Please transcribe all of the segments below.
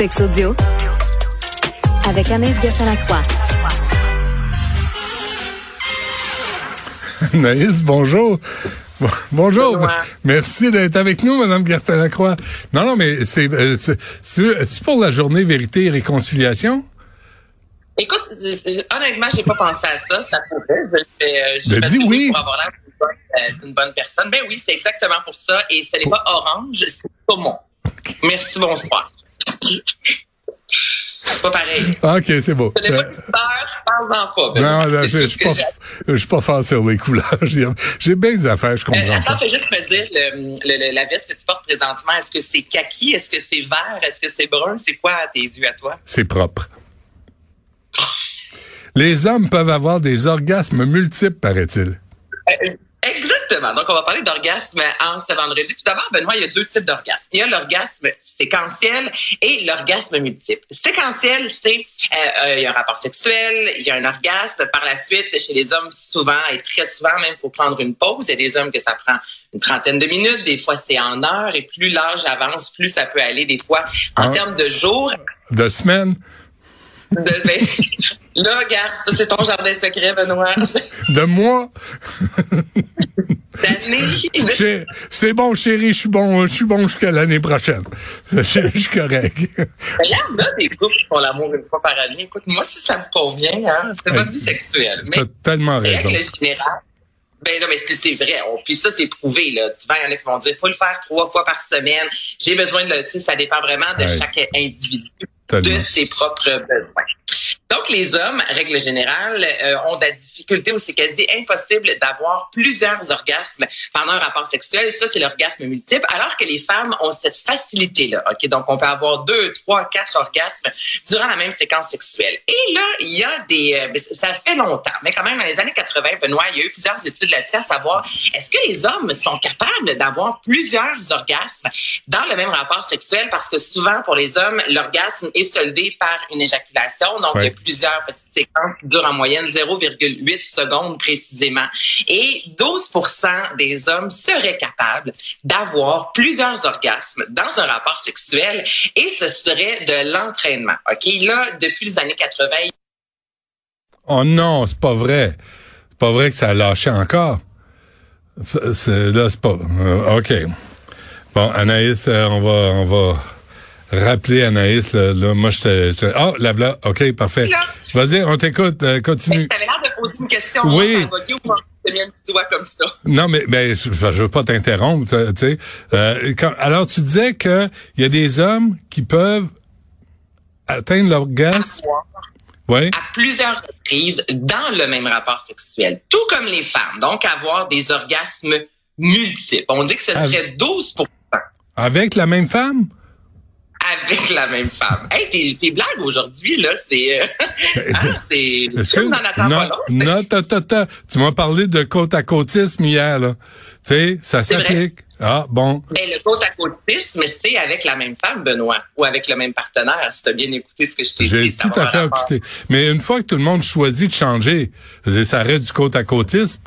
Sex audio avec Anaïs Gertin-Lacroix. Anaïs, bonjour. Bonjour. Merci d'être avec nous, Madame Gertin-Lacroix. Non, non, mais c'est, euh, c'est, pour la journée vérité et réconciliation? Écoute, honnêtement, j'ai pas pensé à ça. Ça pourrait. Je, euh, je, Ben, dis oui. Pour avoir l'air d'une bonne, euh, bonne personne. Ben oui, c'est exactement pour ça. Et ce n'est pas orange, c'est saumon. Merci, bonsoir. C'est pas pareil. OK, c'est beau. Ce n'est pas une couleur, parle-en pas. Non, je ce suis pas, suis fort sur les couleurs. J'ai bien des affaires, je Euh, comprends attends, pas. fais juste me dire, le- la veste que tu portes présentement, est-ce que c'est kaki? Est-ce que c'est vert? Est-ce que c'est brun? C'est quoi à tes yeux à toi? C'est propre. Les hommes peuvent avoir des orgasmes multiples, paraît-il. Euh, Exactement. Donc, on va parler d'orgasme en ce vendredi. Tout d'abord, Benoît, il y a deux types d'orgasmes. Il y a l'orgasme séquentiel et l'orgasme multiple. Séquentiel, c'est euh, euh, il y a un rapport sexuel, il y a un orgasme. Par la suite, chez les hommes, souvent et très souvent, même, il faut prendre une pause. Il y a des hommes que ça prend une trentaine de minutes. Des fois, c'est en heures. Et plus l'âge avance, plus ça peut aller. Des fois, en termes de jours. De semaines, De, ben, là, regarde, ça, c'est ton jardin secret, Benoît. de mois. C'est bon, chérie, je suis bon, je suis bon jusqu'à l'année prochaine. Je suis correct. Il y en a des couples qui font l'amour une fois par année. Écoute, moi, si ça vous convient, hein, c'est votre vie sexuelle. T'as tellement raison. règle générale, ben non, mais c'est vrai. On- Puis ça, c'est prouvé. Là. Souvent, il y en a qui vont dire faut le faire trois fois par semaine. J'ai besoin de le. tu Ça dépend vraiment de Ouais. chaque individu, Tellement. de ses propres besoins. Donc, les hommes, règle générale, euh, ont de la difficulté ou c'est quasi impossible d'avoir plusieurs orgasmes pendant un rapport sexuel. Ça, c'est l'orgasme multiple, alors que les femmes ont cette facilité-là. Ok, Donc, on peut avoir deux, trois, quatre orgasmes durant la même séquence sexuelle. Et là, il y a des... euh, ben, ça fait longtemps, mais quand même, dans les années 80, Benoît, il y a eu plusieurs études là-dessus à savoir, est-ce que les hommes sont capables d'avoir plusieurs orgasmes dans le même rapport sexuel? Parce que souvent, pour les hommes, l'orgasme est soldé par une éjaculation. Plusieurs petites séquences qui durent en moyenne 0,8 secondes précisément. Et 12 des hommes seraient capables d'avoir plusieurs orgasmes dans un rapport sexuel et ce serait de l'entraînement. OK? Là, depuis les années 80, Oh non, c'est pas vrai. C'est pas vrai que ça a lâché encore. Là, c'est pas. euh, OK. Bon, Anaïs, euh, on va on va rappeler Anaïs. Là, Là, moi, je te. Ah, là, là. OK, parfait. Vas-y, on t'écoute. euh, continue. tu avais l'air de poser une question. Oui. Mis un petit doigt comme ça. Non, mais, mais je, je veux pas t'interrompre, tu sais. Euh, quand- alors, tu disais que il y a des hommes qui peuvent atteindre l'orgasme. À plusieurs reprises dans le même rapport sexuel, tout comme les femmes. Donc, avoir des orgasmes multiples. On dit que ce serait 12 Avec la même femme? Avec la même femme. Hey, tes, tes blagues aujourd'hui, là, c'est... euh, hein, c'est... Non, non, ta. tu m'as parlé de côte à côtisme hier là. Tu sais, ça s'applique. Ah bon. Ben, le côte à côtisme, c'est avec la même femme, Benoît, ou avec le même partenaire, si tu as bien écouté ce que je t'ai J'ai dit. ça tout à fait écouté. Mais une fois que tout le monde choisit de changer, ça reste du côte à côtisme?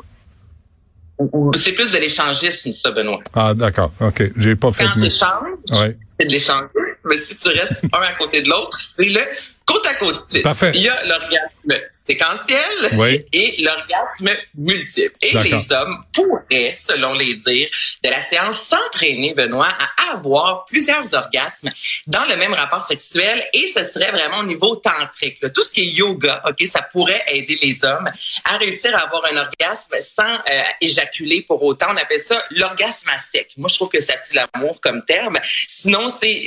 C'est plus de l'échangisme, ça, Benoît. Ah d'accord. OK, j'ai pas fait Quand tu échanges, Ouais. c'est de l'échange. Mais si tu restes un à côté de l'autre, c'est le côte à côte. Parfait. Il y a l'orgasme séquentiel Oui. et l'orgasme multiple. Et les hommes pourraient, selon les dires de la séance, s'entraîner, Benoît, à avoir plusieurs orgasmes dans le même rapport sexuel et ce serait vraiment au niveau tantrique. là. Tout ce qui est yoga, ok, ça pourrait aider les hommes à réussir à avoir un orgasme sans euh, éjaculer pour autant. On appelle ça l'orgasme à sec. Moi, je trouve que ça tue l'amour comme terme. Sinon, c'est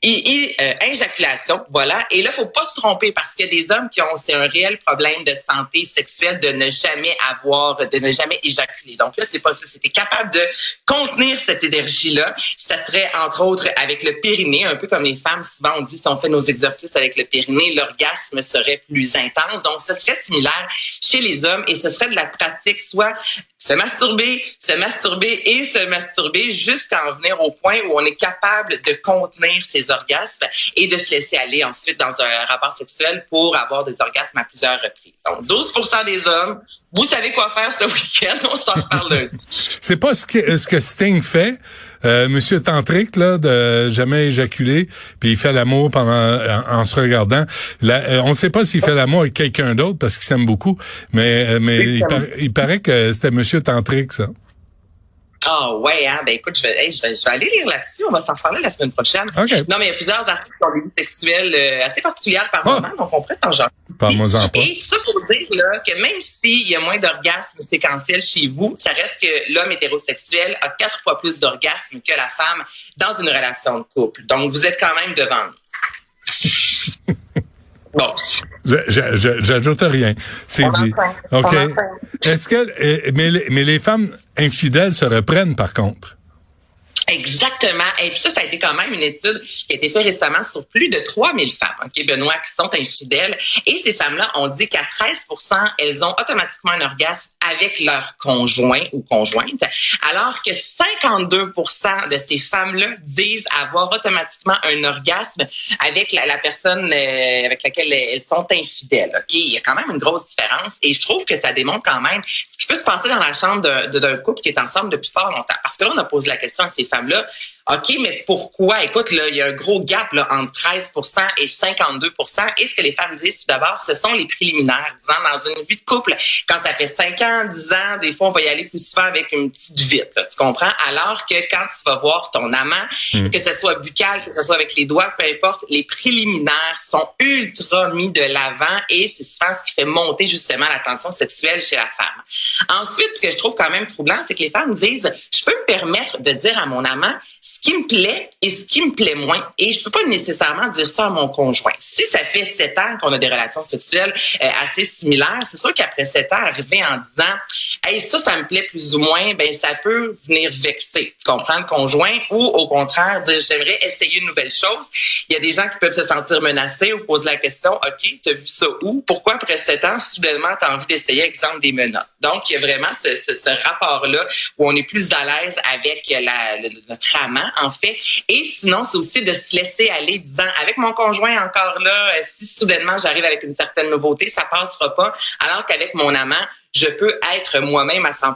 I- I- euh, injaculation, voilà. Et là, faut pas se tromper parce qu'il y a des hommes qui ont, c'est un réel problème de santé sexuelle de ne jamais avoir, de ne jamais éjaculer. Donc là, c'est pas ça. C'était capable de contenir cette énergie-là. Ça serait, entre autres, avec le périnée, un peu comme les femmes, souvent on dit, si on fait nos exercices avec le périnée, l'orgasme serait plus intense. Donc, ce serait similaire chez les hommes et ce serait de la pratique, soit se masturber, se masturber et se masturber jusqu'à en venir au point où on est capable de contenir ses orgasmes et de se laisser aller ensuite dans un rapport sexuel pour avoir des orgasmes à plusieurs reprises. Donc, 12% des hommes, vous savez quoi faire ce week-end, on s'en parle lundi. C'est pas que, ce que Sting fait. Euh, Monsieur Tantric, là, de jamais éjaculer, puis il fait l'amour pendant en, se regardant. Là, on ne sait pas s'il fait l'amour avec quelqu'un d'autre parce qu'il s'aime beaucoup, mais mais il, paraît que c'était Monsieur Tantric, ça. Ah ouais, hein? ben écoute, je vais, je vais, je vais aller lire là-dessus. On va s'en parler la semaine prochaine. Non, mais il y a plusieurs articles sur les vies sexuelles euh, assez particulières par ah! moment, donc on pourrait t'en genre. Parle-moi-en pas. Et tout ça pour dire là, que même s'il y a moins d'orgasmes séquentiels chez vous, ça reste que l'homme hétérosexuel a quatre fois plus d'orgasmes que la femme dans une relation de couple. Donc, vous êtes quand même devant nous. Bon. J'ajoute rien. C'est dit. OK. Est-ce que, eh, mais mais les femmes infidèles se reprennent par contre? Exactement. Et puis ça, ça a été quand même une étude qui a été faite récemment sur plus de 3000 femmes, OK, Benoît, qui sont infidèles. Et ces femmes-là ont dit qu'à 13 elles ont automatiquement un orgasme avec leur conjoint ou conjointe, alors que 52 de ces femmes-là disent avoir automatiquement un orgasme avec la, personne euh, avec laquelle elles sont infidèles. OK, il y a quand même une grosse différence et je trouve que ça démontre quand même peut se passer dans la chambre d'un couple qui est ensemble depuis fort longtemps. Parce que là, on a posé la question à ces femmes là OK, mais pourquoi? Écoute, là, il y a un gros gap là, entre 13 et 52 Et ce que les femmes disent tout d'abord, ce sont les préliminaires. Disant, dans une vie de couple, quand ça fait 5 ans, 10 ans, des fois, on va y aller plus souvent avec une petite vite. tu comprends? Alors que quand tu vas voir ton amant, hmm. que ce soit buccal, que ce soit avec les doigts, peu importe, les préliminaires sont ultra mis de l'avant et c'est souvent ce qui fait monter justement la tension sexuelle chez la femme. Ensuite, ce que je trouve quand même troublant, c'est que les femmes disent, je peux me permettre de dire à mon amant ce qui me plaît et ce qui me plaît moins. Et je peux pas nécessairement dire ça à mon conjoint. Si ça fait sept ans qu'on a des relations sexuelles euh, assez similaires, c'est sûr qu'après sept ans, arriver en disant, hey, ça, ça me plaît plus ou moins, ben, ça peut venir vexer. Tu comprends le conjoint? Ou au contraire dire, j'aimerais essayer une nouvelle chose. Il y a des gens qui peuvent se sentir menacés ou poser la question, OK, t'as vu ça où? Pourquoi après sept ans, soudainement, t'as envie d'essayer, exemple, des menottes? Donc, il y a vraiment ce, ce, ce rapport-là où on est plus à l'aise avec la, notre amant, en fait. Et sinon, c'est aussi de se laisser aller, disant, avec mon conjoint encore là, euh, si soudainement j'arrive avec une certaine nouveauté, ça passera pas. Alors qu'avec mon amant, je peux être moi-même à 100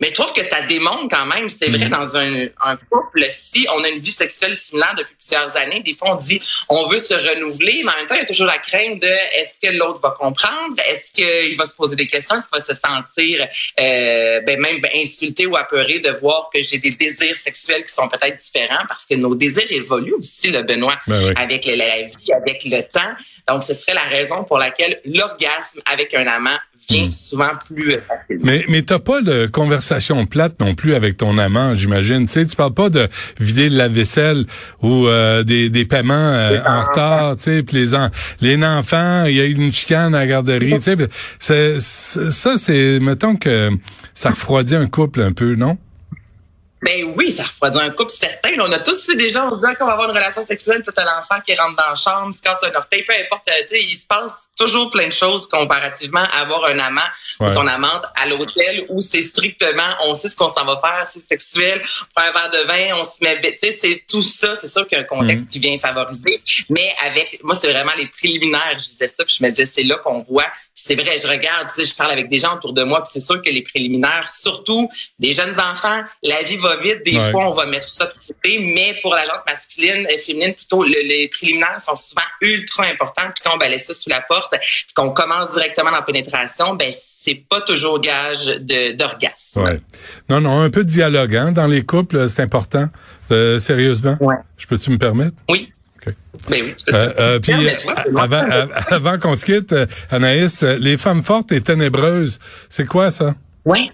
mais je trouve que ça démontre quand même, c'est vrai, mm. dans un, un, couple, si on a une vie sexuelle similaire depuis plusieurs années, des fois on dit on veut se renouveler, mais en même temps, il y a toujours la crainte de est-ce que l'autre va comprendre, est-ce qu'il va se poser des questions, est-ce qu'il va se sentir euh, ben même insulté ou apeuré de voir que j'ai des désirs sexuels qui sont peut-être différents parce que nos désirs évoluent aussi, le Benoît, ben avec la vie, avec le temps. Donc, ce serait la raison pour laquelle l'orgasme avec un amant Hmm. souvent plus euh, Mais, mais t'as pas de conversation plate non plus avec ton amant, j'imagine. Tu sais, tu parles pas de vider la vaisselle ou euh, des, des paiements euh, en retard, tu sais, les, les enfants, il y a eu une chicane à la garderie, tu sais. Ça, c'est, mettons que ça refroidit un couple un peu, non? Ben oui, ça refroidit un couple certain. on a tous eu des gens, on se dit qu'on va avoir une relation sexuelle, puis t'as l'enfant qui rentre dans la chambre, se casse un orteil, peu importe. Tu sais, il se passe toujours plein de choses comparativement à avoir un amant ou son amante à l'hôtel où c'est strictement, on sait ce qu'on s'en va faire, c'est sexuel, on prend un verre de vin, on se met, tu sais, c'est tout ça. C'est sûr qu'il y a un contexte mm. qui vient favoriser. Mais avec, moi, c'est vraiment les préliminaires. Je disais ça, puis je me disais, c'est là qu'on voit c'est vrai, je regarde, tu sais, je parle avec des gens autour de moi, puis c'est sûr que les préliminaires, surtout des jeunes enfants, la vie va vite, des fois on va mettre ça de côté, mais pour la gente masculine et féminine, plutôt, les préliminaires sont souvent ultra importants, puis quand on balaye ça sous la porte, qu'on commence directement dans la pénétration, ben c'est pas toujours gage d'orgasme. Ouais. Non, non, un peu de dialogue hein, dans les couples, c'est important. Euh, sérieusement? Ouais. Je peux-tu me permettre? Oui. Ben oui, tu euh, euh, puis avant, avant qu'on se quitte, Anaïs, les femmes fortes et ténébreuses, c'est quoi ça? Oui.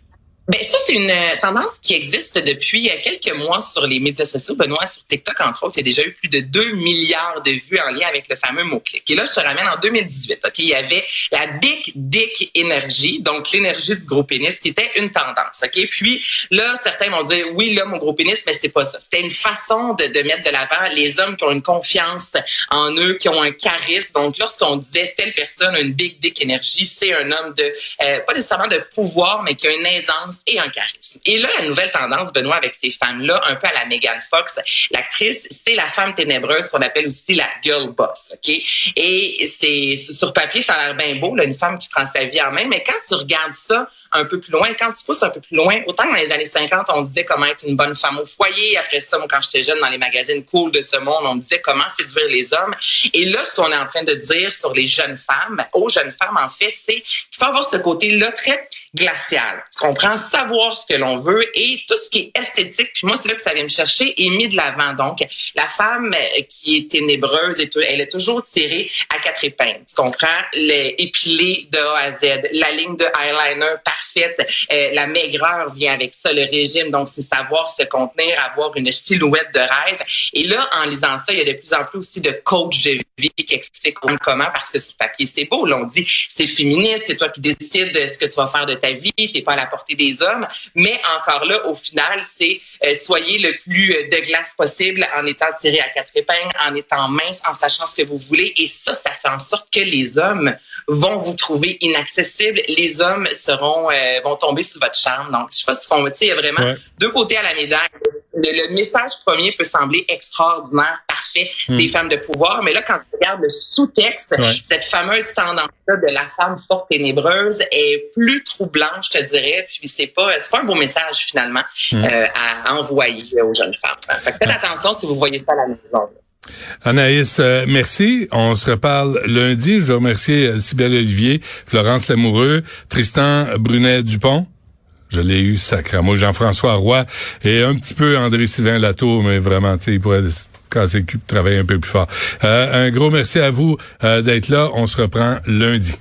Ben ça, c'est une euh, tendance qui existe depuis euh, quelques mois sur les médias sociaux. Benoît, sur TikTok, entre autres, il y a déjà eu plus de 2 milliards de vues en lien avec le fameux mot-clic. Et là, je te ramène en 2018. OK, il y avait la Big Dick Energy, donc l'énergie du gros pénis, qui était une tendance. OK, puis là, certains vont dire, oui, là, mon gros pénis, mais c'est pas ça. C'était une façon de, de mettre de l'avant les hommes qui ont une confiance en eux, qui ont un charisme. Donc, lorsqu'on disait telle personne a une Big Dick Energy, c'est un homme de, euh, pas nécessairement de pouvoir, mais qui a une aisance et un charisme. Et là, la nouvelle tendance, Benoît, avec ces femmes-là, un peu à la Megan Fox, l'actrice, c'est la femme ténébreuse qu'on appelle aussi la girl boss, OK? Et c'est sur papier, ça a l'air bien beau, là, une femme qui prend sa vie en main, mais quand tu regardes ça un peu plus loin, quand tu pousses un peu plus loin, autant dans les années 50, on disait comment être une bonne femme au foyer. Après ça, moi, quand j'étais jeune, dans les magazines cool de ce monde, on me disait comment séduire les hommes. Et là, ce qu'on est en train de dire sur les jeunes femmes, aux jeunes femmes, en fait, c'est qu'il faut avoir ce côté-là très glacial. Tu comprends? Savoir ce que l'on veut et tout ce qui est esthétique. Puis moi, c'est là que ça vient me chercher et mis de l'avant. Donc, la femme qui est ténébreuse, elle est toujours tirée à quatre épingles. Tu comprends? Les épilés de A à Z, la ligne de eyeliner parfaite, euh, la maigreur vient avec ça, le régime. Donc, c'est savoir se contenir, avoir une silhouette de rêve. Et là, en lisant ça, il y a de plus en plus aussi de coachs de vie qui expliquent comment, parce que sur papier, c'est beau. Là, on dit, c'est féministe, c'est toi qui décides de ce que tu vas faire de ta vie, t'es pas à la portée des hommes. Mais encore là, au final, c'est euh, soyez le plus euh, de glace possible en étant tiré à quatre épingles, en étant mince, en sachant ce que vous voulez. Et ça, ça fait en sorte que les hommes vont vous trouver inaccessible. Les hommes seront euh, vont tomber sous votre charme. Donc, je sais pas si on, il y a vraiment deux côtés à la médaille. Le, message premier peut sembler extraordinaire, parfait, hmm. des femmes de pouvoir, mais là, quand tu regardes le sous-texte, cette fameuse tendance-là de la femme forte ténébreuse est plus troublante, je te dirais. Puis c'est pas, c'est pas un beau message finalement hmm. euh, à envoyer aux jeunes femmes. Fait faites attention si vous voyez ça à la maison. Anaïs, euh, merci. On se reparle lundi. Je veux remercier euh, Sybelle Olivier, Florence Lamoureux, Tristan Brunet-Dupont. Je l'ai eu sacrément. Jean-François Roy et un petit peu André-Sylvain Latour, mais vraiment, tu sais, il pourrait casser le cul travailler un peu plus fort. Euh, un gros merci à vous d'être là. On se reprend lundi.